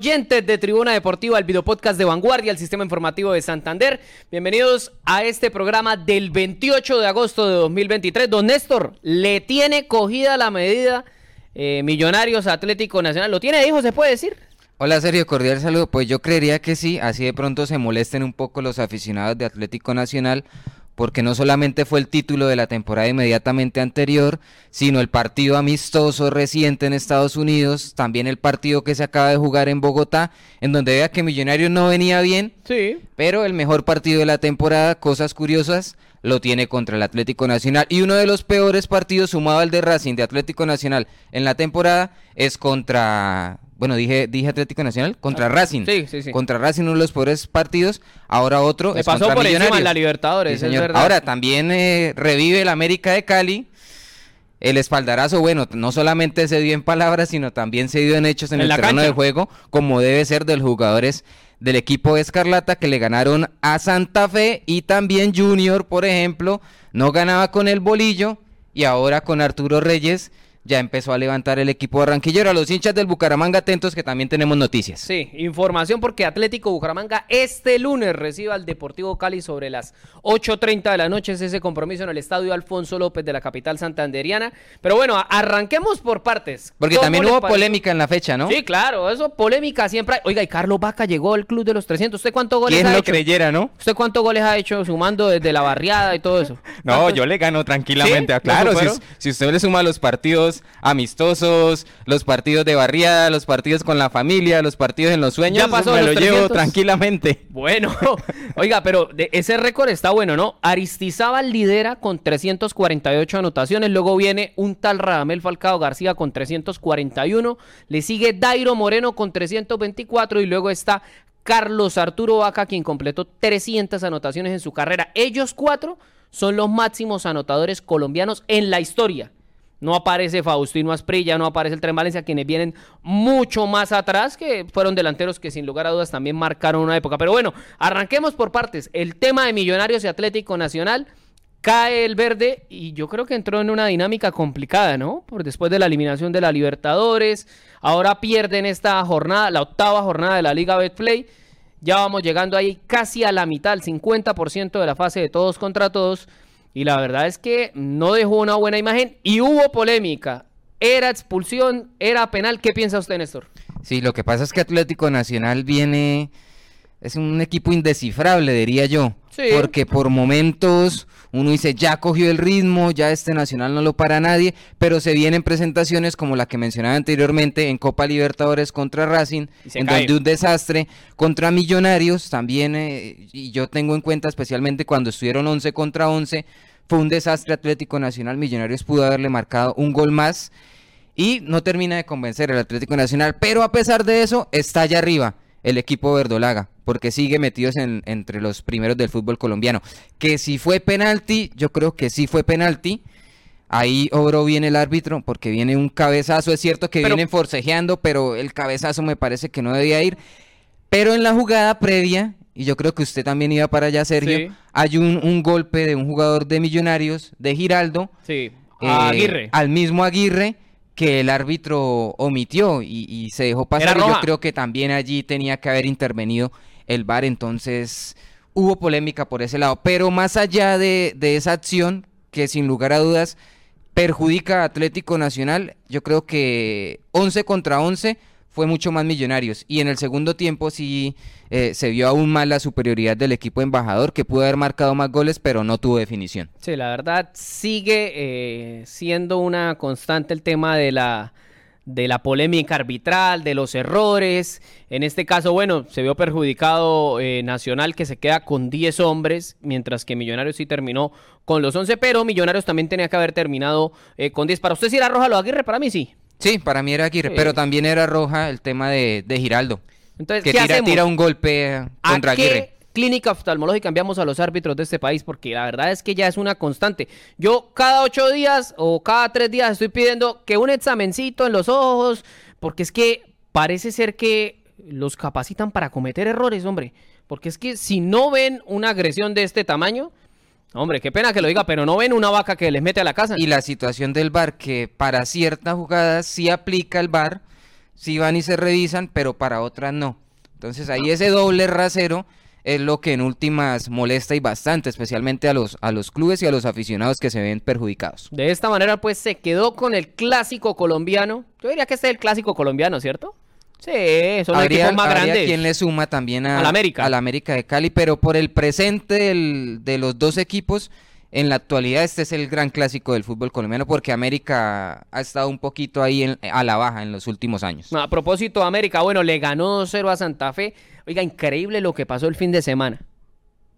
oyentes de Tribuna Deportiva, el videopodcast de Vanguardia, el sistema informativo de Santander. Bienvenidos a este programa del 28 de agosto de 2023. Don Néstor, ¿le tiene cogida la medida eh, Millonarios Atlético Nacional? ¿Lo tiene, hijo, se puede decir? Hola Sergio, cordial saludo. Pues yo creería que sí, así de pronto se molesten un poco los aficionados de Atlético Nacional porque no solamente fue el título de la temporada inmediatamente anterior, sino el partido amistoso reciente en Estados Unidos, también el partido que se acaba de jugar en Bogotá, en donde vea que Millonarios no venía bien, sí. pero el mejor partido de la temporada, cosas curiosas, lo tiene contra el Atlético Nacional. Y uno de los peores partidos sumado al de Racing de Atlético Nacional en la temporada es contra bueno, dije, dije Atlético Nacional, contra ah, Racing. Sí, sí, sí. Contra Racing, uno de los peores partidos. Ahora otro es pasó por encima en la Libertadores, señor. Ahora también eh, revive el América de Cali. El espaldarazo, bueno, no solamente se dio en palabras, sino también se dio en hechos en, el terreno de juego, como debe ser de los jugadores del equipo Escarlata que le ganaron a Santa Fe y también Junior, por ejemplo, no ganaba con el bolillo y ahora con Arturo Reyes ya empezó a levantar el equipo barranquillero. A los hinchas del Bucaramanga atentos que también tenemos noticias. Sí, información porque Atlético Bucaramanga este lunes recibe al Deportivo Cali sobre las 8.30 de la noche. Es ese compromiso en el estadio Alfonso López de la capital santanderiana. Pero bueno, arranquemos por partes. Porque también hubo polémica en la fecha, ¿no? Sí, claro, eso polémica siempre hay. Oiga, y Carlos Vaca llegó al club de los 300. ¿Usted cuántos goles ha lo creyera, no? ¿Usted cuántos goles ha hecho sumando desde la barriada y todo eso? no, yo le gano tranquilamente. Claro, si usted le suma los partidos amistosos, los partidos de barriada, los partidos con la familia, los partidos en los sueños, ya pasó me lo llevo tranquilamente. Bueno, oiga, pero ese récord está bueno, ¿no? Aristizábal lidera con 348 anotaciones, luego viene un tal Radamel Falcao García con 341, le sigue Dairo Moreno con 324 y luego está Carlos Arturo Vaca, quien completó 300 anotaciones en su carrera. Ellos cuatro son los máximos anotadores colombianos en la historia. No aparece Faustino Asprilla, no aparece el Tren Valencia, quienes vienen mucho más atrás, que fueron delanteros que sin lugar a dudas también marcaron una época. Pero bueno, arranquemos por partes. El tema de Millonarios y Atlético Nacional. Cae el verde y yo creo que entró en una dinámica complicada, ¿no? Por después de la eliminación de la Libertadores, ahora pierden esta jornada, la octava jornada de la Liga Betplay. Ya vamos llegando ahí casi a la mitad, el 50% de la fase de todos contra todos. Y la verdad es que no dejó una buena imagen y hubo polémica. ¿Era expulsión? ¿Era penal? ¿Qué piensa usted, Néstor? Sí, lo que pasa es que Atlético Nacional viene es un equipo indescifrable, diría yo. Porque por momentos uno dice, ya cogió el ritmo, ya este Nacional no lo para nadie, pero se vienen presentaciones como la que mencionaba anteriormente en Copa Libertadores contra Racing, en donde un desastre contra Millonarios también, eh, y yo tengo en cuenta especialmente cuando estuvieron 11 contra 11, fue un desastre Atlético Nacional, Millonarios pudo haberle marcado un gol más y no termina de convencer el Atlético Nacional, pero a pesar de eso está allá arriba el equipo verdolaga, porque sigue metidos en, entre los primeros del fútbol colombiano. Que si fue penalti, yo creo que sí fue penalti. Ahí obró bien el árbitro porque viene un cabezazo. Es cierto que vienen forcejeando, pero el cabezazo me parece que no debía ir. Pero en la jugada previa, y yo creo que usted también iba para allá, Sergio, hay un, golpe de un jugador de Millonarios, de Giraldo. Sí, Aguirre. Al mismo Aguirre que el árbitro omitió y, se dejó pasar. Y yo creo que también allí tenía que haber intervenido el VAR, entonces hubo polémica por ese lado. Pero más allá de, de esa acción, que sin lugar a dudas perjudica a Atlético Nacional, yo creo que 11 contra 11 fue mucho más Millonarios. Y en el segundo tiempo sí eh, se vio aún más la superioridad del equipo embajador, que pudo haber marcado más goles, pero no tuvo definición. Sí, la verdad sigue eh, siendo una constante el tema de la de la polémica arbitral, de los errores. En este caso, bueno, se vio perjudicado eh, Nacional que se queda con 10 hombres, mientras que Millonarios sí terminó con los 11, pero Millonarios también tenía que haber terminado con 10. Para usted si era roja lo Aguirre, para mí sí. Sí, para mí era Aguirre, pero también era roja el tema de, Giraldo. Entonces, que tira, tira, un golpe contra ¿A qué clínica oftalmológica enviamos a los árbitros de este país? Porque la verdad es que ya es una constante. Yo cada ocho días o cada tres días estoy pidiendo que un examencito en los ojos, porque es que parece ser que los capacitan para cometer errores, hombre. Porque es que si no ven una agresión de este tamaño, Hombre, qué pena que lo diga, pero no ven una vaca que les mete a la casa. Y la situación del bar, que para ciertas jugadas sí aplica el bar, sí van y se revisan, pero para otras no. Entonces ahí ese doble rasero es lo que en últimas molesta y bastante, especialmente a los, a los clubes y a los aficionados que se ven perjudicados. De esta manera, pues se quedó con el clásico colombiano. Yo diría que este es el clásico colombiano, ¿cierto? Sí, son los equipos más grandes. quien le suma también a, la América. América de Cali, pero por el presente de los dos equipos, en la actualidad este es el gran clásico del fútbol colombiano porque América ha estado un poquito ahí a la baja en los últimos años. a propósito, América, bueno, le ganó 2-0 a Santa Fe. Oiga, increíble lo que pasó el fin de semana.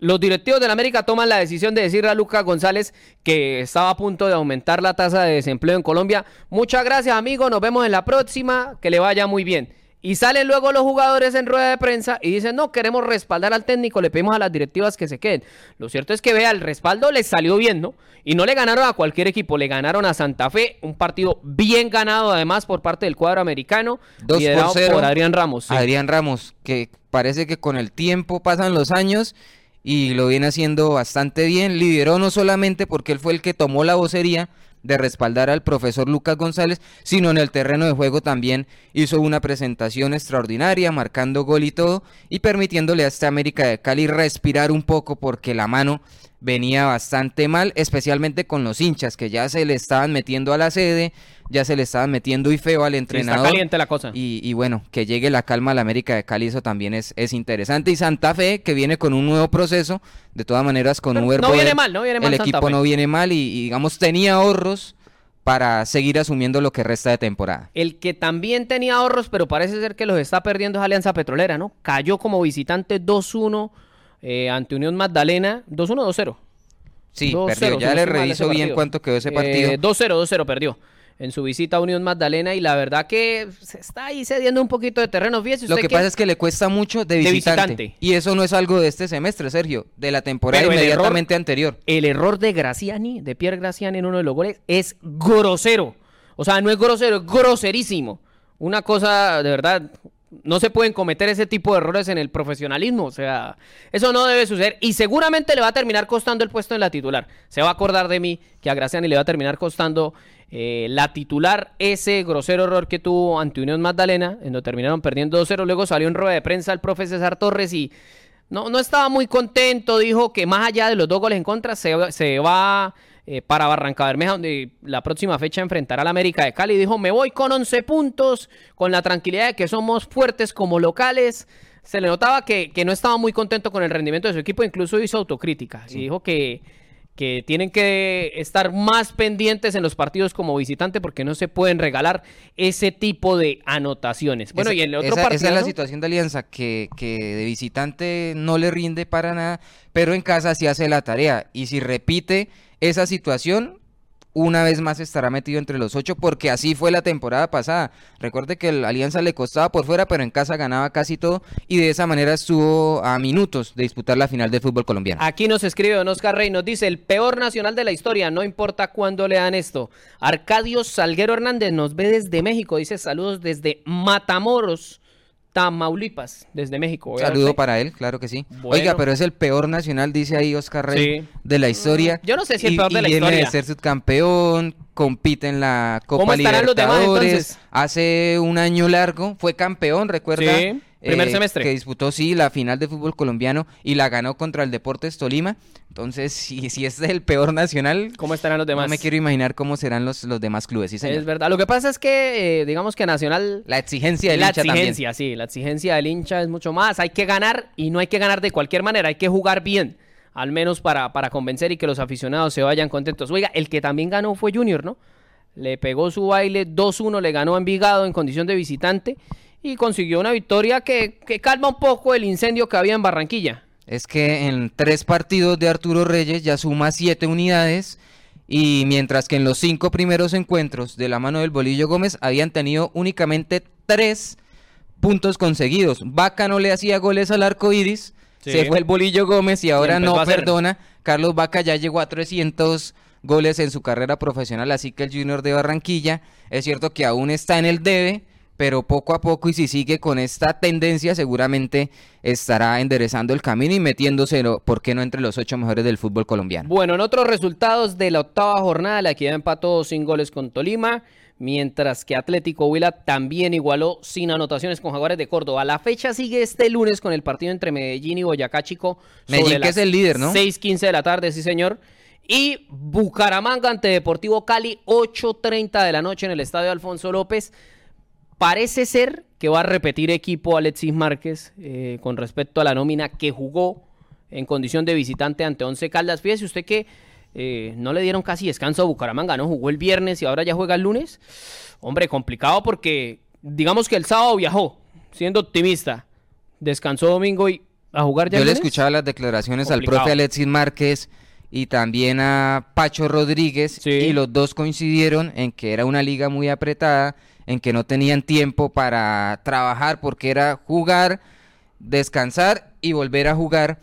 Los directivos de la América toman la decisión de decirle a Lucas González que estaba a punto de aumentar la tasa de desempleo en Colombia. Muchas gracias, amigo. Nos vemos en la próxima. Que le vaya muy bien. Y salen luego los jugadores en rueda de prensa y dicen, no, queremos respaldar al técnico, le pedimos a las directivas que se queden. Lo cierto es que vea, el respaldo les salió bien, ¿no? Y no le ganaron a cualquier equipo, le ganaron a Santa Fe, un partido bien ganado además por parte del cuadro americano, Dos liderado por, por, Adrián Ramos. Adrián Ramos, que parece que con el tiempo pasan los años y lo viene haciendo bastante bien. Lideró no solamente porque él fue el que tomó la vocería, de respaldar al profesor Lucas González, sino en el terreno de juego también hizo una presentación extraordinaria, marcando gol y todo, y permitiéndole a esta América de Cali respirar un poco porque la mano venía bastante mal, especialmente con los hinchas que ya se le estaban metiendo a la sede, ya se le estaban metiendo y feo al entrenador. está caliente la cosa. Y, bueno, que llegue la calma a la América de Cali, eso también es, es interesante. Y Santa Fe, que viene con un nuevo proceso, de todas maneras con Uber No viene mal, no viene mal. El equipo no viene mal y, digamos tenía ahorros para seguir asumiendo lo que resta de temporada. El que también tenía ahorros, pero parece ser que los está perdiendo es Alianza Petrolera, ¿no? Cayó como visitante 2-1 eh, ante Unión Magdalena, 2-1, 2-0. Sí, perdió. Ya le reviso bien cuánto quedó ese partido. 2-0, eh, 2-0 perdió en su visita a Unión Magdalena y la verdad que se está ahí cediendo un poquito de terreno. Lo que, pasa es que le cuesta mucho de visitante, Y eso no es algo de este semestre, Sergio, de la temporada inmediatamente anterior. El error de Graciani, de Pierre Graciani en uno de los goles, es grosero. O sea, no es grosero, es groserísimo. Una cosa, de verdad, no se pueden cometer ese tipo de errores en el profesionalismo. O sea, eso no debe suceder. Y seguramente le va a terminar costando el puesto en la titular. Se va a acordar de mí que a Graciani le va a terminar costando eh, la titular ese grosero error que tuvo ante Unión Magdalena, en donde terminaron perdiendo 2-0. Luego salió en rueda de prensa el profe César Torres y no, no estaba muy contento. Dijo que más allá de los dos goles en contra, se, se va eh, para Barranca Bermeja, donde la próxima fecha enfrentará al América de Cali. Dijo, me voy con 11 puntos, con la tranquilidad de que somos fuertes como locales. Se le notaba que, no estaba muy contento con el rendimiento de su equipo, incluso hizo autocrítica. Y dijo que, que tienen que estar más pendientes en los partidos como visitante porque no se pueden regalar ese tipo de anotaciones. Bueno, y en el otro partido, esa es la situación de Alianza, que, que de visitante no le rinde para nada, pero en casa sí hace la tarea. Y si repite esa situación una vez más estará metido entre los ocho porque así fue la temporada pasada. Recuerde que la Alianza le costaba por fuera, pero en casa ganaba casi todo y de esa manera estuvo a minutos de disputar la final del fútbol colombiano. Aquí nos escribe Don Oscar Rey, nos dice el peor nacional de la historia, no importa cuándo le dan esto. Arcadio Salguero Hernández nos ve desde México, dice saludos desde Matamoros. Tamaulipas, desde México. Saludo para él, claro que sí. Oiga, pero es el peor nacional, dice ahí Oscar Rey, de la historia. Yo no sé si el peor de la historia. Viene de ser subcampeón, compite en la Copa Libertadores. Hace un año largo fue campeón, recuerda. Sí. Primer eh, semestre. Que disputó, sí, la final de fútbol colombiano y la ganó contra el Deportes Tolima. Entonces, si, si este es el peor nacional. ¿Cómo estarán los demás? No me quiero imaginar cómo serán los, los demás clubes. Sí, Es verdad. Lo que pasa es que, eh, digamos que Nacional. La exigencia del la hincha. La exigencia, sí. La exigencia del hincha es mucho más. Hay que ganar y no hay que ganar de cualquier manera. Hay que jugar bien. Al menos para, para convencer y que los aficionados se vayan contentos. Oiga, el que también ganó fue Junior, ¿no? Le pegó su baile 2-1, le ganó a Envigado en condición de visitante y consiguió una victoria que, calma un poco el incendio que había en Barranquilla. Es que en tres partidos de Arturo Reyes ya suma siete unidades y mientras que en los cinco primeros encuentros de la mano del Bolillo Gómez habían tenido únicamente tres puntos conseguidos. Vaca no le hacía goles al arco iris, se fue el Bolillo Gómez y ahora no perdona. Carlos Vaca ya llegó a 300 goles en su carrera profesional, así que el Junior de Barranquilla es cierto que aún está en el debe, pero poco a poco y si sigue con esta tendencia seguramente estará enderezando el camino y metiéndose, ¿por qué no entre los ocho mejores del fútbol colombiano? Bueno, en otros resultados de la octava jornada, la equidad empató sin goles con Tolima, mientras que Atlético Huila también igualó sin anotaciones con Jaguares de Córdoba. La fecha sigue este lunes con el partido entre Medellín y Boyacá Chico. Medellín que es el líder, ¿no? 6.15 de la tarde, sí señor. Y Bucaramanga ante Deportivo Cali, 8.30 de la noche en el Estadio Alfonso López. Parece ser que va a repetir equipo Alexis Márquez eh, con respecto a la nómina que jugó en condición de visitante ante Once Caldas. Fíjese usted que eh, no le dieron casi descanso a Bucaramanga, ¿no? Jugó el viernes y ahora ya juega el lunes. Hombre, complicado porque digamos que el sábado viajó, siendo optimista. Descansó domingo y a jugar ya. Yo le escuchaba las declaraciones al profe Alexis Márquez y también a Pacho Rodríguez y los dos coincidieron en que era una liga muy apretada, en que no tenían tiempo para trabajar porque era jugar, descansar y volver a jugar.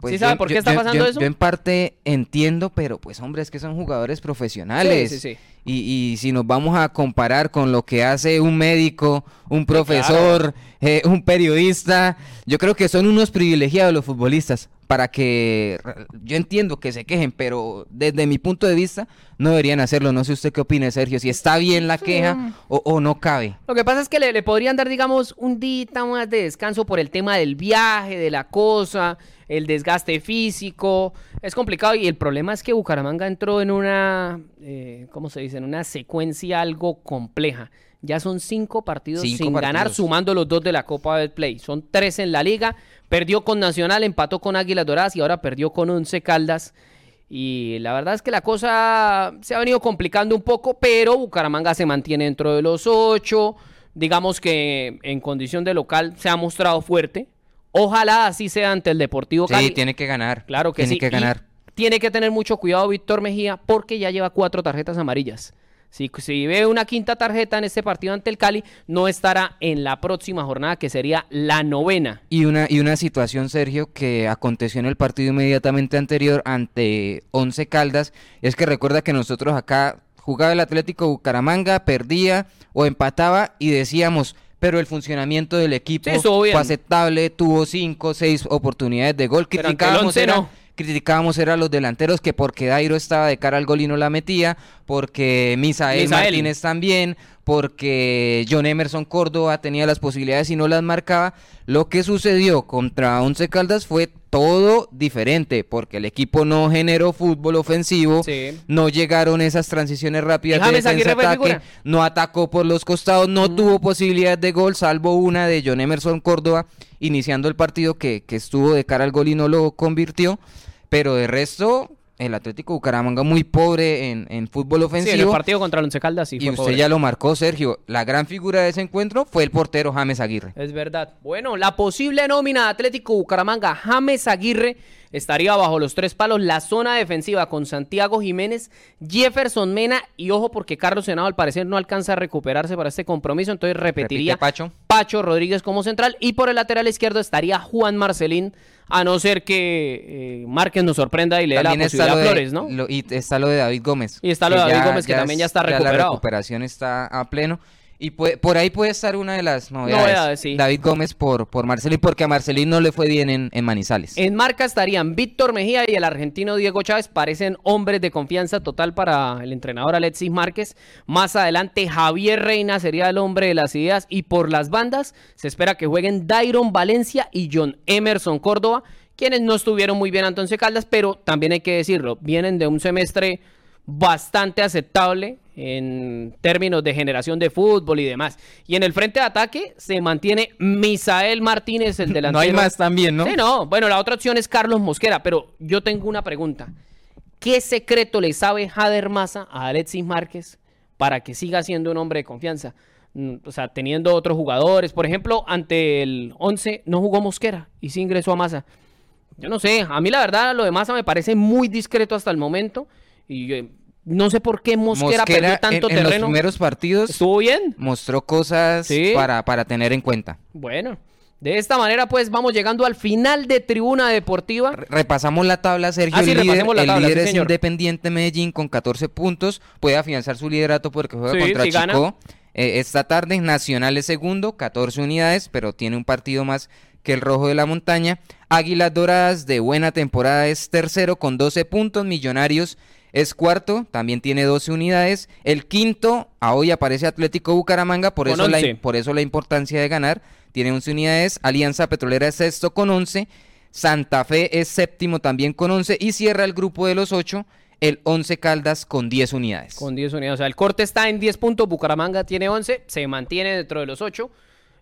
Pues ¿Sí sabe por qué está pasando eso? Yo en parte entiendo, pero pues hombre, es que son jugadores profesionales. Sí, sí, y, y, si nos vamos a comparar con lo que hace un médico, un profesor, eh, un periodista, yo creo que son unos privilegiados los futbolistas para que yo entiendo que se quejen, pero desde mi punto de vista no deberían hacerlo. No sé usted qué opina, Sergio, si está bien la queja o, no cabe. Lo que pasa es que le, le, podrían dar, digamos, un día más de descanso por el tema del viaje, de la cosa el desgaste físico, es complicado y el problema es que Bucaramanga entró en una, eh, ¿cómo se dice? En una secuencia algo compleja. Ya son cinco partidos sin ganar, sumando los dos de la Copa del Play. Son tres en la liga. Perdió con Nacional, empató con Águilas Doradas y ahora perdió con Once Caldas. Y la verdad es que la cosa se ha venido complicando un poco, pero Bucaramanga se mantiene dentro de los ocho. Digamos que en condición de local se ha mostrado fuerte. Ojalá así sea ante el Deportivo Cali. Sí, tiene que ganar. Claro que tiene que ganar. tiene que tener mucho cuidado Víctor Mejía porque ya lleva cuatro tarjetas amarillas. Si, si, ve una quinta tarjeta en este partido ante el Cali, no estará en la próxima jornada, que sería la novena. Y una, y una situación, Sergio, que aconteció en el partido inmediatamente anterior ante Once Caldas, es que recuerda que nosotros acá jugaba el Atlético Bucaramanga, perdía o empataba y decíamos, pero el funcionamiento del equipo fue aceptable, tuvo cinco, seis oportunidades de gol. Criticábamos, era, criticábamos era los delanteros que porque Dairo estaba de cara al gol y no la metía, porque Misael, Martínez también, porque John Emerson Córdoba tenía las posibilidades y no las marcaba. Lo que sucedió contra Once Caldas fue todo diferente, porque el equipo no generó fútbol ofensivo, no llegaron esas transiciones rápidas de defensa ataque, no atacó por los costados, no mm. tuvo posibilidades de gol, salvo una de John Emerson Córdoba iniciando el partido que, que estuvo de cara al gol y no lo convirtió, pero de resto el Atlético Bucaramanga muy pobre en, en fútbol ofensivo. Sí, en el partido contra el Once Caldas sí Y usted ya lo marcó, Sergio. La gran figura de ese encuentro fue el portero James Aguirre. Es verdad. Bueno, la posible nómina de Atlético Bucaramanga, James Aguirre, estaría bajo los tres palos la zona defensiva con Santiago Jiménez, Jefferson Mena y ojo porque Carlos Senado al parecer no alcanza a recuperarse para este compromiso, entonces repetiría Pacho. Pacho Rodríguez como central y por el lateral izquierdo estaría Juan Marcelín a no ser que eh, Márquez nos sorprenda y le dé la posibilidad a Flores, ¿no? y está lo de David Gómez. Y está lo de David Gómez que también ya está recuperado. la recuperación está a pleno. Y por ahí puede estar una de las novedades. David Gómez por, por Marcelín, porque a Marcelín no le fue bien en, Manizales. En marca estarían Víctor Mejía y el argentino Diego Chávez. Parecen hombres de confianza total para el entrenador Alexis Márquez. Más adelante, Javier Reina sería el hombre de las ideas. Y por las bandas, se espera que jueguen Dairon Valencia y John Emerson Córdoba, quienes no estuvieron muy bien Entonces Caldas, pero también hay que decirlo, vienen de un semestre bastante aceptable en términos de generación de fútbol y demás. Y en el frente de ataque se mantiene Misael Martínez, el delantero. No hay más también, ¿no? Sí, no. Bueno, la otra opción es Carlos Mosquera, pero yo tengo una pregunta. ¿Qué secreto le sabe Jader Maza a Alexis Márquez para que siga siendo un hombre de confianza? Mm, o sea, teniendo otros jugadores. Por ejemplo, ante el 11 no jugó Mosquera y sí ingresó a Maza. Yo no sé, a mí la verdad lo de Maza me parece muy discreto hasta el momento. Y eh, no sé por qué Mosquera, perdió tanto terreno. En los primeros partidos estuvo bien. Mostró cosas para, para tener en cuenta. Bueno, de esta manera, pues vamos llegando al final de Tribuna Deportiva. repasamos la tabla, Sergio. Ah, el líder, la tabla, el líder es Independiente Medellín con 14 puntos. Puede afianzar su liderato porque juega contra Chico. Eh, esta tarde Nacional es segundo, 14 unidades, pero tiene un partido más que el Rojo de la Montaña. Águilas Doradas de buena temporada es tercero con 12 puntos. Millonarios es cuarto, también tiene 12 unidades. El quinto, a hoy aparece Atlético Bucaramanga, por, eso la, por eso la importancia de ganar. Tiene 11 unidades. Alianza Petrolera es sexto con 11. Santa Fe es séptimo también con 11. Y cierra el grupo de los 8 el 11 Caldas con 10 unidades. Con 10 unidades. O sea, el corte está en 10 puntos, Bucaramanga tiene 11, se mantiene dentro de los 8.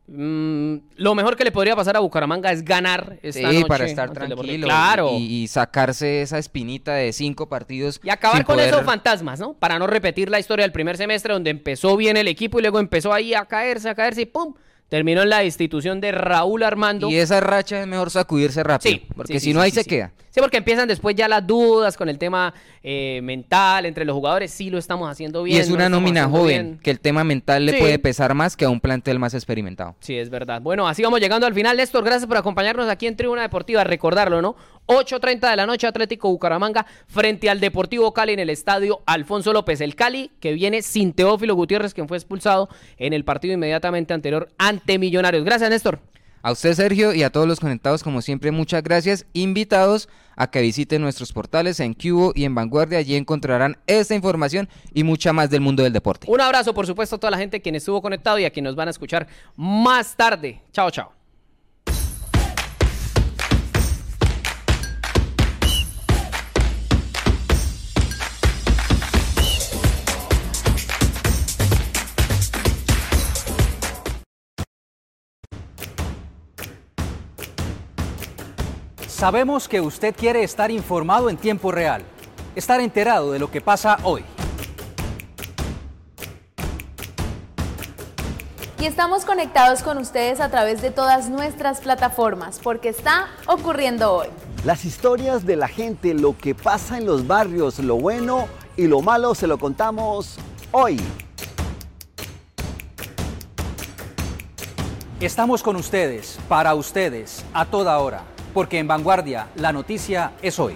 Mm, lo mejor que le podría pasar a Bucaramanga es ganar esta sí, para estar tranquilo claro. y, sacarse esa espinita de cinco partidos. Y acabar con esos fantasmas, ¿no? Para no repetir la historia del primer semestre donde empezó bien el equipo y luego empezó ahí a caerse, a caerse y ¡pum! Terminó en la institución de Raúl Armando. Y esa racha es mejor sacudirse rápido, sí, porque si no ahí se queda. Sí, porque empiezan después ya las dudas con el tema eh, mental entre los jugadores. Sí, lo estamos haciendo bien. Y es una nómina joven, que el tema mental le puede pesar más que a un plantel más experimentado. Sí, es verdad. Bueno, así vamos llegando al final. Néstor, gracias por acompañarnos aquí en Tribuna Deportiva. Recordarlo, ¿no? 8.30 de la noche, Atlético Bucaramanga frente al Deportivo Cali en el estadio Alfonso López. El Cali que viene sin Teófilo Gutiérrez, quien fue expulsado en el partido inmediatamente anterior ante Millonarios. Gracias, Néstor. A usted, Sergio, y a todos los conectados, como siempre, muchas gracias. Invitados a que visiten nuestros portales en Cubo y en Vanguardia. Allí encontrarán esta información y mucha más del mundo del deporte. Un abrazo, por supuesto, a toda la gente quien estuvo conectado y a quienes nos van a escuchar más tarde. Chao, chao. Sabemos que usted quiere estar informado en tiempo real, estar enterado de lo que pasa hoy. Y estamos conectados con ustedes a través de todas nuestras plataformas, porque está ocurriendo hoy. Las historias de la gente, lo que pasa en los barrios, lo bueno y lo malo, se lo contamos hoy. Estamos con ustedes, para ustedes, a toda hora porque en vanguardia la noticia es hoy.